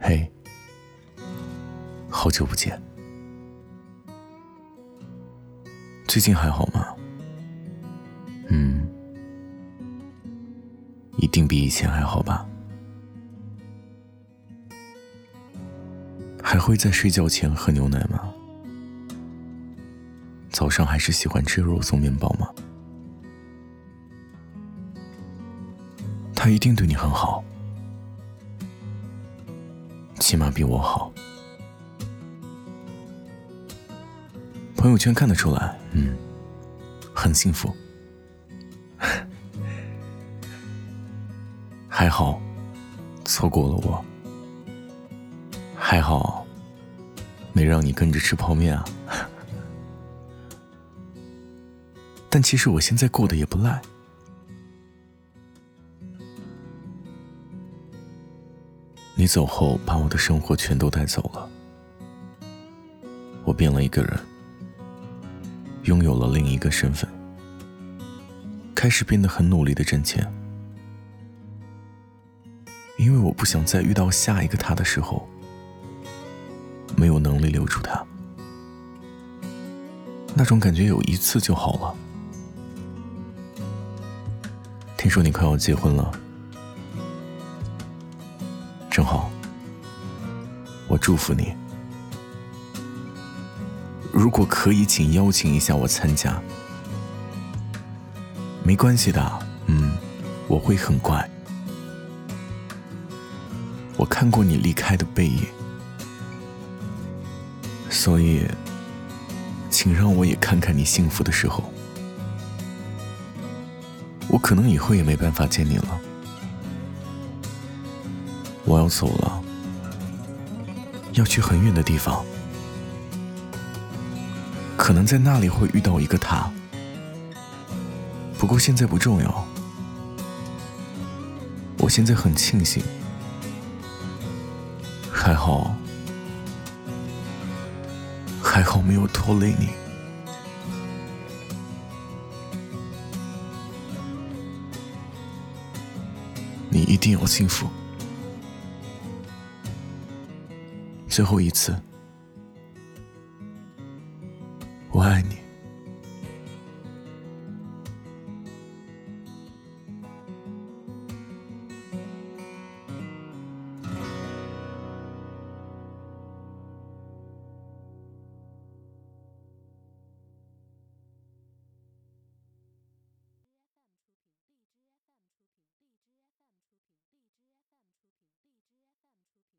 嘿，好久不见，最近还好吗？嗯，一定比以前还好吧？还会在睡觉前喝牛奶吗？早上还是喜欢吃肉松面包吗？他一定对你很好。起码比我好。朋友圈看得出来，嗯，很幸福。还好，错过了我。还好，没让你跟着吃泡面啊。但其实我现在过得也不赖。你走后，把我的生活全都带走了。我变了一个人，拥有了另一个身份，开始变得很努力的挣钱，因为我不想再遇到下一个他的时候，没有能力留住他。那种感觉有一次就好了。听说你快要结婚了。正好，我祝福你。如果可以，请邀请一下我参加。没关系的，嗯，我会很乖。我看过你离开的背影，所以，请让我也看看你幸福的时候。我可能以后也没办法见你了。我要走了，要去很远的地方，可能在那里会遇到一个他。不过现在不重要，我现在很庆幸，还好，还好没有拖累你，你一定要幸福。最后一次，我爱你。